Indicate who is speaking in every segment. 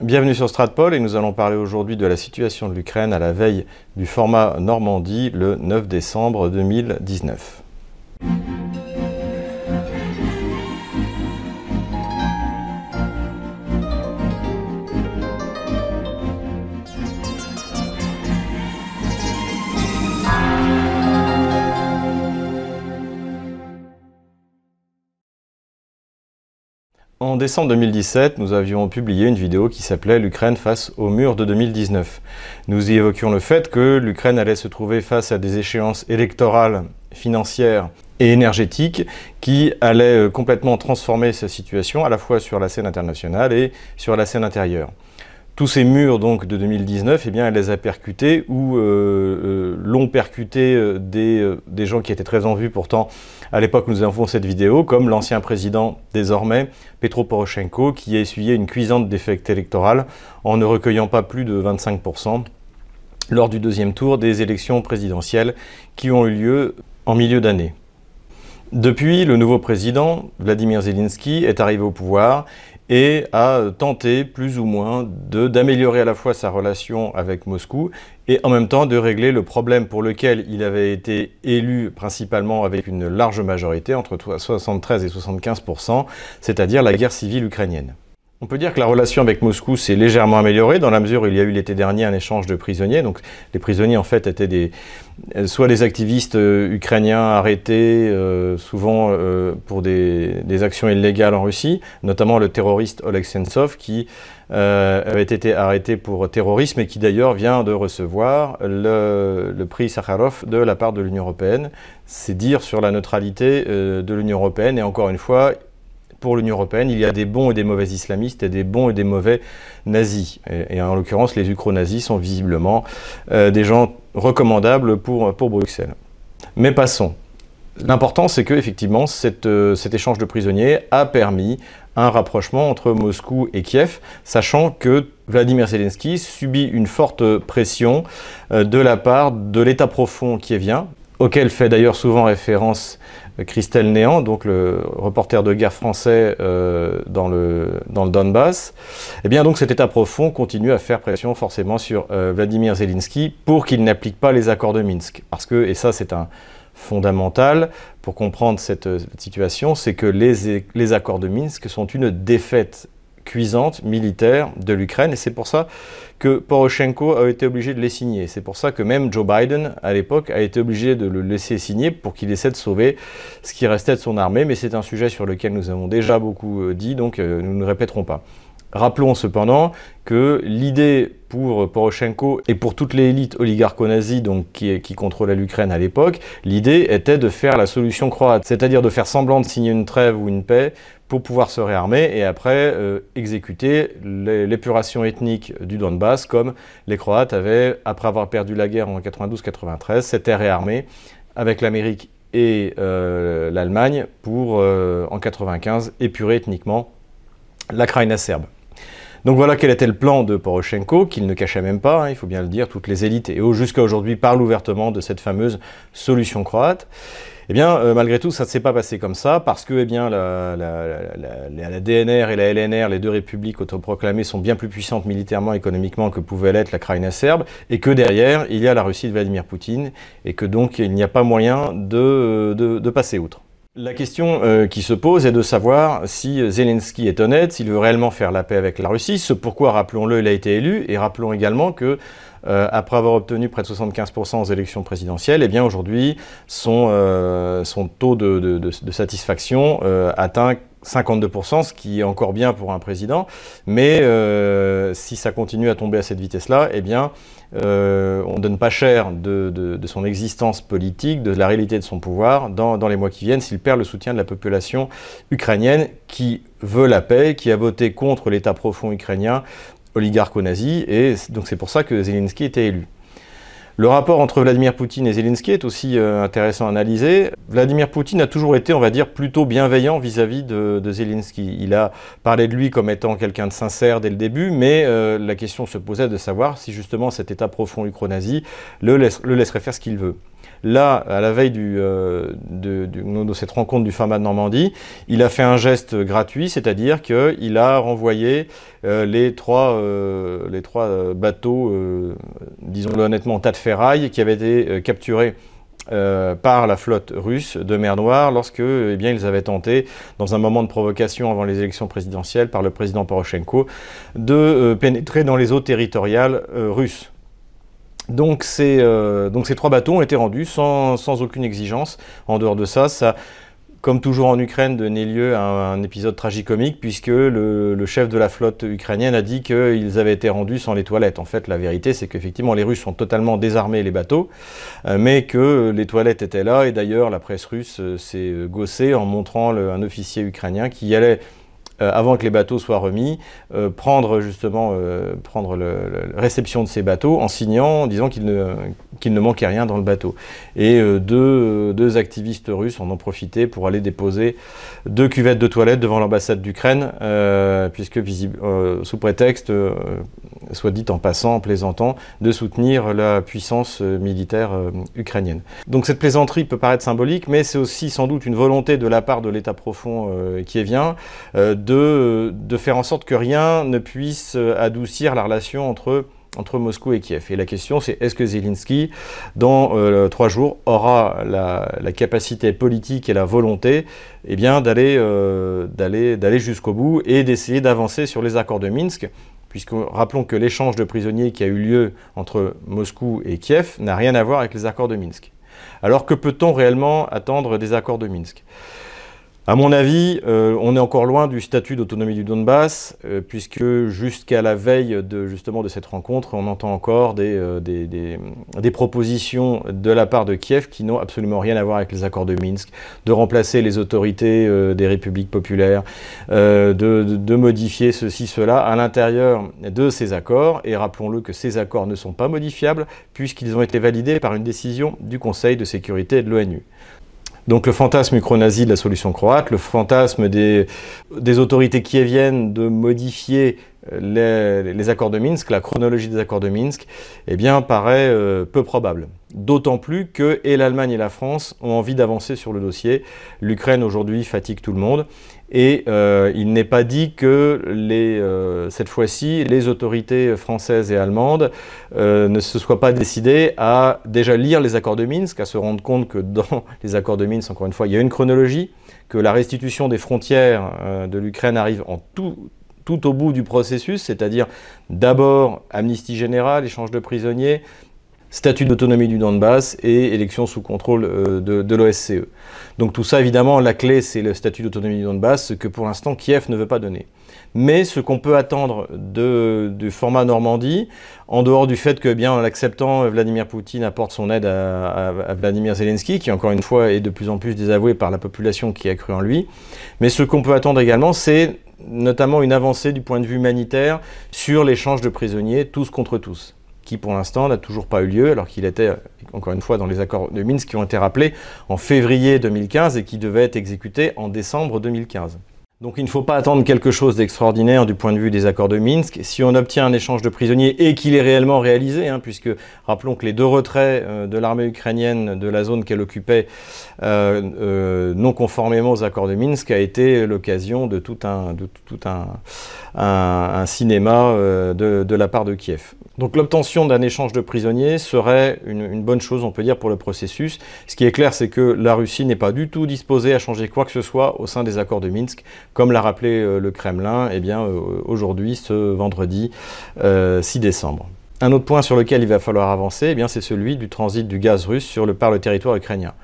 Speaker 1: Bienvenue sur Stratpol et nous allons parler aujourd'hui de la situation de l'Ukraine à la veille du format Normandie le 9 décembre 2019. En décembre 2017, nous avions publié une vidéo qui s'appelait L'Ukraine face au mur de 2019. Nous y évoquions le fait que l'Ukraine allait se trouver face à des échéances électorales, financières et énergétiques qui allaient euh, complètement transformer sa situation à la fois sur la scène internationale et sur la scène intérieure tous ces murs donc de 2019, eh bien, elle les a percutés ou euh, euh, l'ont percuté des, gens qui étaient très en vue pourtant à l'époque nous avons cette vidéo, comme l'ancien président désormais, Petro Poroshenko, qui a essuyé une cuisante défecte électorale en ne recueillant pas plus de 25% lors du deuxième tour des élections présidentielles qui ont eu lieu en milieu d'année. Depuis, le nouveau président, Vladimir Zelensky, est arrivé au pouvoir et a tenté plus ou moins d'améliorer à la fois sa relation avec Moscou et en même temps de régler le problème pour lequel il avait été élu principalement avec une large majorité, entre 73 et 75% c'est-à-dire la guerre civile ukrainienne. On peut dire que la relation avec Moscou s'est légèrement améliorée dans la mesure où il y a eu l'été dernier un échange de prisonniers. Donc les prisonniers en fait étaient des, soit des activistes euh, ukrainiens arrêtés euh, souvent euh, pour des, actions illégales en Russie, notamment le terroriste Oleg Sentsov qui avait été arrêté pour terrorisme et qui d'ailleurs vient de recevoir le, le, prix Sakharov de la part de l'Union européenne. C'est dire sur la neutralité de l'Union européenne et encore une fois, pour l'Union européenne, il y a des bons et des mauvais islamistes et des bons et des mauvais nazis. Et, en l'occurrence, les ukro-nazis sont visiblement euh, des gens recommandables pour, Bruxelles. Mais passons. L'important, c'est que effectivement, euh, cet échange de prisonniers a permis un rapprochement entre Moscou et Kiev, sachant que Vladimir Zelensky subit une forte pression euh, de la part de l'État profond kievien, auquel fait d'ailleurs souvent référence Christelle Néant, donc le reporter de guerre français euh, dans, le, Donbass, eh bien donc cet État profond continue à faire pression forcément sur euh, Vladimir Zelensky pour qu'il n'applique pas les accords de Minsk. Parce que, et ça c'est un fondamental pour comprendre cette, situation, c'est que les accords de Minsk sont une défaite cuisante militaire de l'Ukraine. Et c'est pour ça que Poroshenko a été obligé de les signer. C'est pour ça que même Joe Biden, à l'époque, a été obligé de le laisser signer pour qu'il essaie de sauver ce qui restait de son armée. Mais c'est un sujet sur lequel nous avons déjà beaucoup euh, dit, donc euh, nous ne répéterons pas. Rappelons cependant que l'idée pour Poroshenko et pour toute l'élite oligarcho-nazie qui, qui contrôlait l'Ukraine à l'époque, l'idée était de faire la solution croate, c'est-à-dire de faire semblant de signer une trêve ou une paix pour pouvoir se réarmer et après euh, exécuter l'épuration ethnique du Donbass comme les Croates avaient, après avoir perdu la guerre en 92-93, s'étaient réarmés avec l'Amérique et euh, l'Allemagne pour, euh, en 95, épurer ethniquement la Kraïna serbe. Donc voilà quel était le plan de Poroshenko, qu'il ne cachait même pas, hein, il faut bien le dire, toutes les élites et jusqu'à aujourd'hui parlent ouvertement de cette fameuse solution croate. Eh bien, euh, malgré tout, ça ne s'est pas passé comme ça, parce que eh bien, la, DNR et la LNR, les deux républiques autoproclamées, sont bien plus puissantes militairement, économiquement que pouvait l'être la Kraïna serbe, et que derrière, il y a la Russie de Vladimir Poutine, et que donc il n'y a pas moyen de, de, de passer outre. La question euh, qui se pose est de savoir si Zelensky est honnête, s'il veut réellement faire la paix avec la Russie, ce pourquoi, rappelons-le, il a été élu, et rappelons également que euh, après avoir obtenu près de 75% aux élections présidentielles, eh bien aujourd'hui, son, euh, son taux de, satisfaction atteint 52%, ce qui est encore bien pour un président, mais euh, si ça continue à tomber à cette vitesse-là, eh bien, euh, on ne donne pas cher de, de, son existence politique, de la réalité de son pouvoir dans, dans les mois qui viennent, s'il perd le soutien de la population ukrainienne qui veut la paix, qui a voté contre l'État profond ukrainien oligarcho-nazi, et donc c'est pour ça que Zelensky était élu. Le rapport entre Vladimir Poutine et Zelensky est aussi euh, intéressant à analyser. Vladimir Poutine a toujours été, on va dire, plutôt bienveillant vis-à-vis de, Zelensky. Il a parlé de lui comme étant quelqu'un de sincère dès le début, mais euh, la question se posait de savoir si justement cet état profond ukro-nazi le, le laisserait faire ce qu'il veut. Là, à la veille de, de, cette rencontre du format de Normandie, il a fait un geste gratuit, c'est-à-dire qu'il a renvoyé les trois, les trois bateaux, disons-le honnêtement, tas de ferraille, qui avaient été capturés euh, par la flotte russe de mer Noire lorsque eh bien, ils avaient tenté, dans un moment de provocation avant les élections présidentielles par le président Poroshenko, de euh, pénétrer dans les eaux territoriales euh, russes. Donc ces, donc ces, trois bateaux ont été rendus sans, aucune exigence. En dehors de ça, ça comme toujours en Ukraine, donner lieu à un, épisode tragicomique, puisque le, chef de la flotte ukrainienne a dit qu'ils avaient été rendus sans les toilettes. En fait, la vérité, c'est qu'effectivement, les Russes ont totalement désarmé les bateaux, euh, mais que les toilettes étaient là. Et d'ailleurs, la presse russe euh, s'est gossée en montrant un officier ukrainien qui allait euh, avant que les bateaux soient remis, euh, prendre justement euh, prendre la réception de ces bateaux en signant, en disant qu'il ne, qu'il ne manquait rien dans le bateau. Et deux, deux, activistes russes en ont profité pour aller déposer deux cuvettes de toilettes devant l'ambassade d'Ukraine, puisque visible, sous prétexte, soit dit en passant, en plaisantant, de soutenir la puissance militaire ukrainienne. Donc cette plaisanterie peut paraître symbolique, mais c'est aussi sans doute une volonté de la part de l'État profond qui est vient de, faire en sorte que rien ne puisse euh, adoucir la relation entre entre Moscou et Kiev. Et la question, c'est est-ce que Zelensky, dans euh, trois jours, aura la, capacité politique et la volonté eh euh, d'aller, d'aller jusqu'au bout et d'essayer d'avancer sur les accords de Minsk puisque rappelons que l'échange de prisonniers qui a eu lieu entre Moscou et Kiev n'a rien à voir avec les accords de Minsk. Alors que peut-on réellement attendre des accords de Minsk? À mon avis, euh, on est encore loin du statut d'autonomie du Donbass, euh, puisque jusqu'à la veille de, justement de cette rencontre, on entend encore des, euh, des, propositions de la part de Kiev qui n'ont absolument rien à voir avec les accords de Minsk, de remplacer les autorités des républiques populaires, de, modifier ceci, cela à l'intérieur de ces accords. Et rappelons-le que ces accords ne sont pas modifiables, puisqu'ils ont été validés par une décision du Conseil de sécurité de l'ONU. Donc le fantasme ukro-nazi de la solution croate, le fantasme des, des autorités kieviennes de modifier euh, les, les, accords de Minsk, la chronologie des accords de Minsk, eh bien, paraît euh, peu probable. D'autant plus que et l'Allemagne et la France ont envie d'avancer sur le dossier. L'Ukraine aujourd'hui fatigue tout le monde et euh, il n'est pas dit que les, euh, cette fois-ci, les autorités françaises et allemandes euh, ne se soient pas décidées à déjà lire les accords de Minsk, à se rendre compte que dans les accords de Minsk, encore une fois, il y a une chronologie, que la restitution des frontières de l'Ukraine arrive en tout, tout au bout du processus, c'est-à-dire d'abord amnistie générale, échange de prisonniers, statut d'autonomie du Donbass et élection sous contrôle euh, de, l'OSCE. Donc tout ça, évidemment, la clé, c'est le statut d'autonomie du Donbass, ce que pour l'instant Kiev ne veut pas donner. Mais ce qu'on peut attendre du format Normandie, en dehors du fait que, bien, en l'acceptant, Vladimir Poutine apporte son aide à, à, Vladimir Zelensky, qui encore une fois est de plus en plus désavoué par la population qui a cru en lui, mais ce qu'on peut attendre également, c'est notamment une avancée du point de vue humanitaire sur l'échange de prisonniers, tous contre tous qui pour l'instant n'a toujours pas eu lieu, alors qu'il était, encore une fois, dans les accords de Minsk qui ont été rappelés en février 2015 et qui devaient être exécutés en décembre 2015. Donc il ne faut pas attendre quelque chose d'extraordinaire du point de vue des accords de Minsk. Si on obtient un échange de prisonniers et qu'il est réellement réalisé, hein, puisque rappelons que les deux retraits euh, de l'armée ukrainienne de la zone qu'elle occupait euh, euh, non conformément aux accords de Minsk a été l'occasion de tout un, cinéma de, la part de Kiev. Donc l'obtention d'un échange de prisonniers serait une, bonne chose, on peut dire, pour le processus. Ce qui est clair, c'est que la Russie n'est pas du tout disposée à changer quoi que ce soit au sein des accords de Minsk comme l'a rappelé euh, le Kremlin, eh bien euh, aujourd'hui, ce vendredi 6 euh, décembre. Un autre point sur lequel il va falloir avancer, eh c'est celui du transit du gaz russe sur le, par le territoire ukrainien.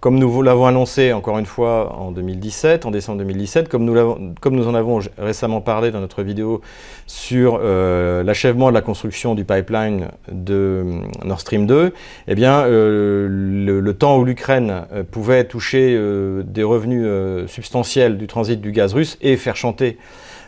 Speaker 1: Comme nous l'avons annoncé encore une fois en 2017, en décembre 2017, comme nous, comme nous en avons récemment parlé dans notre vidéo sur euh, l'achèvement de la construction du pipeline de euh, Nord Stream 2, eh bien, euh, le, temps où l'Ukraine pouvait toucher des revenus substantiels du transit du gaz russe et faire chanter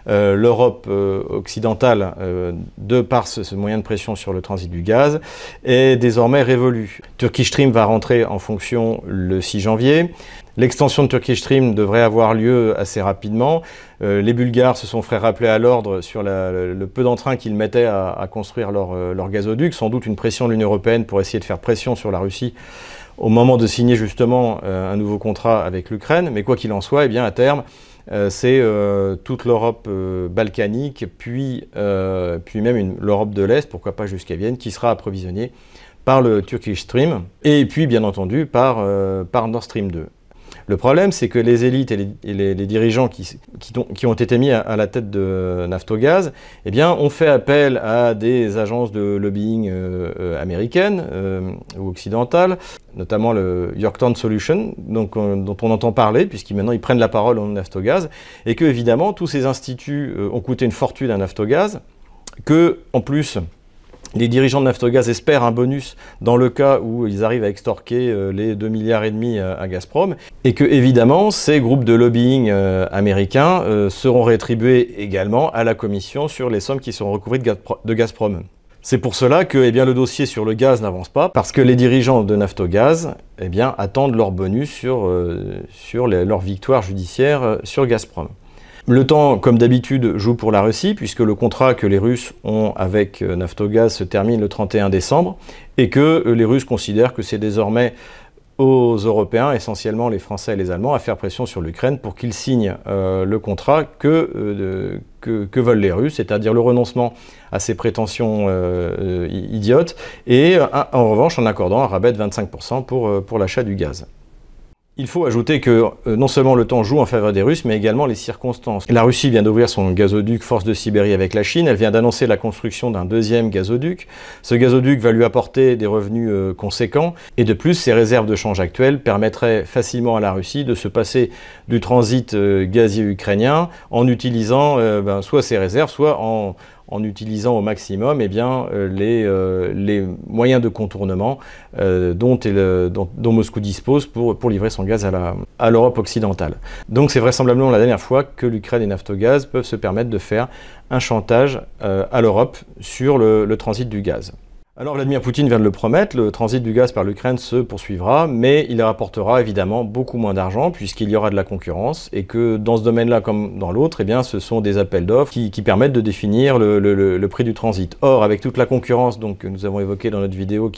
Speaker 1: l'Europe euh, occidentale, euh, de par ce, moyen de pression sur le transit du gaz, est désormais révolue. Turkish Stream va rentrer en fonction le 6 janvier. L'extension de Turkish Stream devrait avoir lieu assez rapidement. les Bulgares se sont fait rappeler à l'ordre sur le, peu d'entrain qu'ils mettaient à, construire leur, leur gazoduc, sans doute une pression de l'Union européenne pour essayer de faire pression sur la Russie au moment de signer justement un nouveau contrat avec l'Ukraine. Mais quoi qu'il en soit, eh bien, à terme, c'est toute l'Europe balkanique, puis, puis même l'Europe de l'Est, pourquoi pas jusqu'à Vienne, qui sera approvisionnée par le Turkish Stream, et puis bien entendu par, par Nord Stream 2. Le problème, c'est que les élites et les, dirigeants qui, ont, été mis à, la tête de Naftogaz eh ont fait appel à des agences de lobbying euh, euh, américaines euh, ou occidentales, notamment le Yorktown Solution, dont on entend parler, puisqu'ils maintenant ils prennent la parole en Naftogaz, et que évidemment tous ces instituts ont coûté une fortune à Naftogaz, que en plus les dirigeants de Naftogaz espèrent un bonus dans le cas où ils arrivent à extorquer euh, les 2 milliards et demi euh, à Gazprom et que évidemment ces groupes de lobbying euh, américains seront rétribués également à la commission sur les sommes qui seront recouvrées de Gazprom. C'est pour cela que eh le dossier sur le gaz n'avance pas, parce que les dirigeants de Naftogaz eh bien, attendent leur bonus sur leur victoire judiciaire sur Gazprom. Le temps, comme d'habitude, joue pour la Russie, puisque le contrat que les Russes ont avec euh, Naftogaz se termine le 31 décembre, et que euh, les Russes considèrent que c'est désormais aux Européens, essentiellement les Français et les Allemands, à faire pression sur l'Ukraine pour qu'ils signent euh, le contrat que, veulent les Russes, c'est-à-dire le renoncement à ces prétentions idiotes, et en revanche en accordant un rabais de 25% pour, pour l'achat du gaz. Il faut ajouter que euh, non seulement le temps joue en faveur des Russes, mais également les circonstances. La Russie vient d'ouvrir son gazoduc Force de Sibérie avec la Chine. Elle vient d'annoncer la construction d'un deuxième gazoduc. Ce gazoduc va lui apporter des revenus euh, conséquents. Et de plus, ses réserves de change actuelles permettraient facilement à la Russie de se passer du transit euh, gazier ukrainien en utilisant ben, soit ses réserves, soit en, en utilisant au maximum eh euh, les, euh, les, moyens de contournement euh, dont, Moscou dispose pour, pour livrer son gaz à l'Europe occidentale. Donc c'est vraisemblablement la dernière fois que l'Ukraine et Naftogaz peuvent se permettre de faire un chantage à l'Europe sur le transit du gaz. Alors Vladimir Poutine vient de le promettre, le transit du gaz par l'Ukraine se poursuivra, mais il rapportera évidemment beaucoup moins d'argent puisqu'il y aura de la concurrence et que dans ce domaine-là comme dans l'autre, eh bien, ce sont des appels d'offres qui, permettent de définir le, prix du transit. Or, avec toute la concurrence que nous avons évoquée dans notre vidéo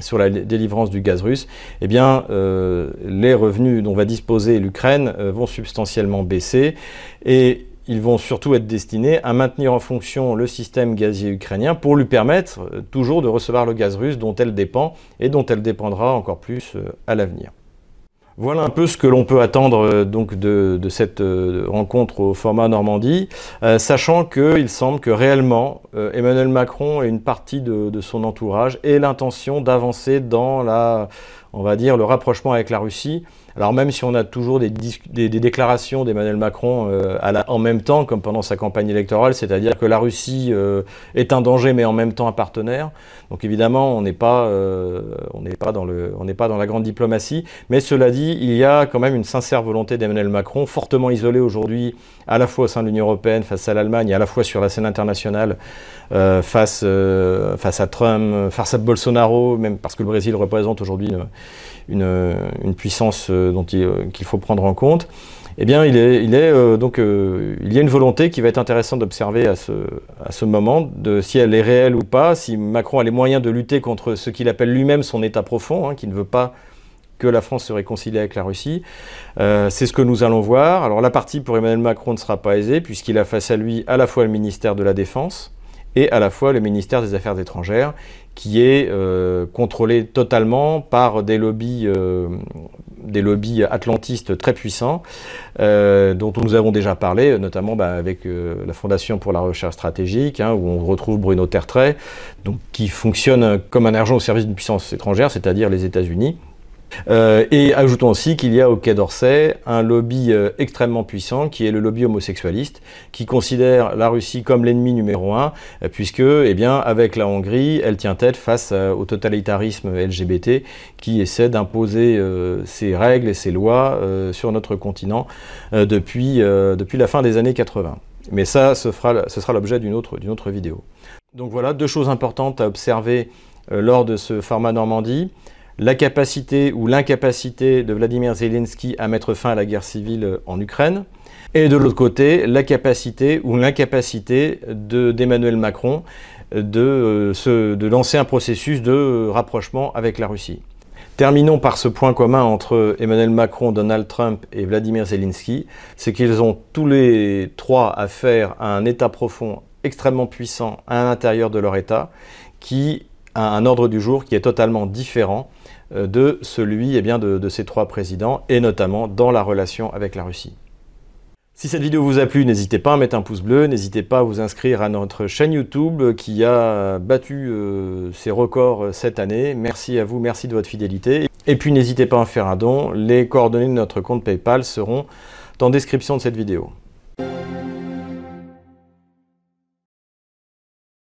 Speaker 1: sur la délivrance du gaz russe, eh bien, euh, les revenus dont va disposer l'Ukraine euh, vont substantiellement baisser et ils vont surtout être destinés à maintenir en fonction le système gazier ukrainien pour lui permettre euh, toujours de recevoir le gaz russe dont elle dépend et dont elle dépendra encore plus euh, à l'avenir. Voilà un peu ce que l'on peut attendre euh, donc de, cette rencontre au format Normandie, sachant qu'il semble que réellement Emmanuel Macron et une partie de, de son entourage aient l'intention d'avancer dans la, on va dire, le rapprochement avec la Russie alors même si on a toujours des, déclarations d'Emmanuel Macron euh, en même temps, comme pendant sa campagne électorale, c'est-à-dire que la Russie euh, est un danger mais en même temps un partenaire. Donc évidemment, on n'est pas, euh, dans la grande diplomatie. Mais cela dit, il y a quand même une sincère volonté d'Emmanuel Macron, fortement isolé aujourd'hui, à la fois au sein de l'Union européenne face à l'Allemagne, à la fois sur la scène internationale face, à Trump, face à Bolsonaro, même parce que le Brésil représente aujourd'hui une, puissance euh, euh, qu'il faut prendre en compte, eh bien, euh, donc, il y a une volonté qui va être intéressante d'observer à ce, moment, si elle est réelle ou pas, si Macron a les moyens de lutter contre ce qu'il appelle lui-même son État profond, hein, qui ne veut pas que la France se réconcilie avec la Russie. c'est ce que nous allons voir. Alors la partie pour Emmanuel Macron ne sera pas aisée, puisqu'il a face à lui à la fois le ministère de la Défense et à la fois le ministère des Affaires étrangères, qui est euh, contrôlé totalement par des lobbies, euh, des lobbies atlantistes très puissants, euh, dont nous avons déjà parlé, notamment bah, avec la Fondation pour la recherche stratégique, hein, où on retrouve Bruno Tertrais, qui fonctionne comme un agent au service d'une puissance étrangère, c'est-à-dire les États-Unis, euh, et ajoutons aussi qu'il y a au Quai d'Orsay un lobby euh, extrêmement puissant qui est le lobby homosexualiste, qui considère la Russie comme l'ennemi numéro un, euh, puisque, eh avec la Hongrie, elle tient tête face au totalitarisme LGBT qui essaie d'imposer ses règles et ses lois sur notre continent depuis, la fin des années 80. Mais ça, ce, ce sera l'objet d'une autre, autre vidéo. Donc voilà, deux choses importantes à observer lors de ce format Normandie la capacité ou l'incapacité de Vladimir Zelensky à mettre fin à la guerre civile en Ukraine, et de l'autre côté, la capacité ou l'incapacité d'Emmanuel Macron de, euh, de lancer un processus de rapprochement avec la Russie. Terminons par ce point commun entre Emmanuel Macron, Donald Trump et Vladimir Zelensky, c'est qu'ils ont tous les trois affaire à un État profond extrêmement puissant à l'intérieur de leur État, qui un ordre du jour qui est totalement différent euh, de celui eh bien, de, de ces trois présidents, et notamment dans la relation avec la Russie. Si cette vidéo vous a plu, n'hésitez pas à mettre un pouce bleu, n'hésitez pas à vous inscrire à notre chaîne YouTube qui a battu euh, ses records euh, cette année. Merci à vous, merci de votre fidélité. Et puis n'hésitez pas à faire un don, les coordonnées de notre compte PayPal seront en description de cette vidéo.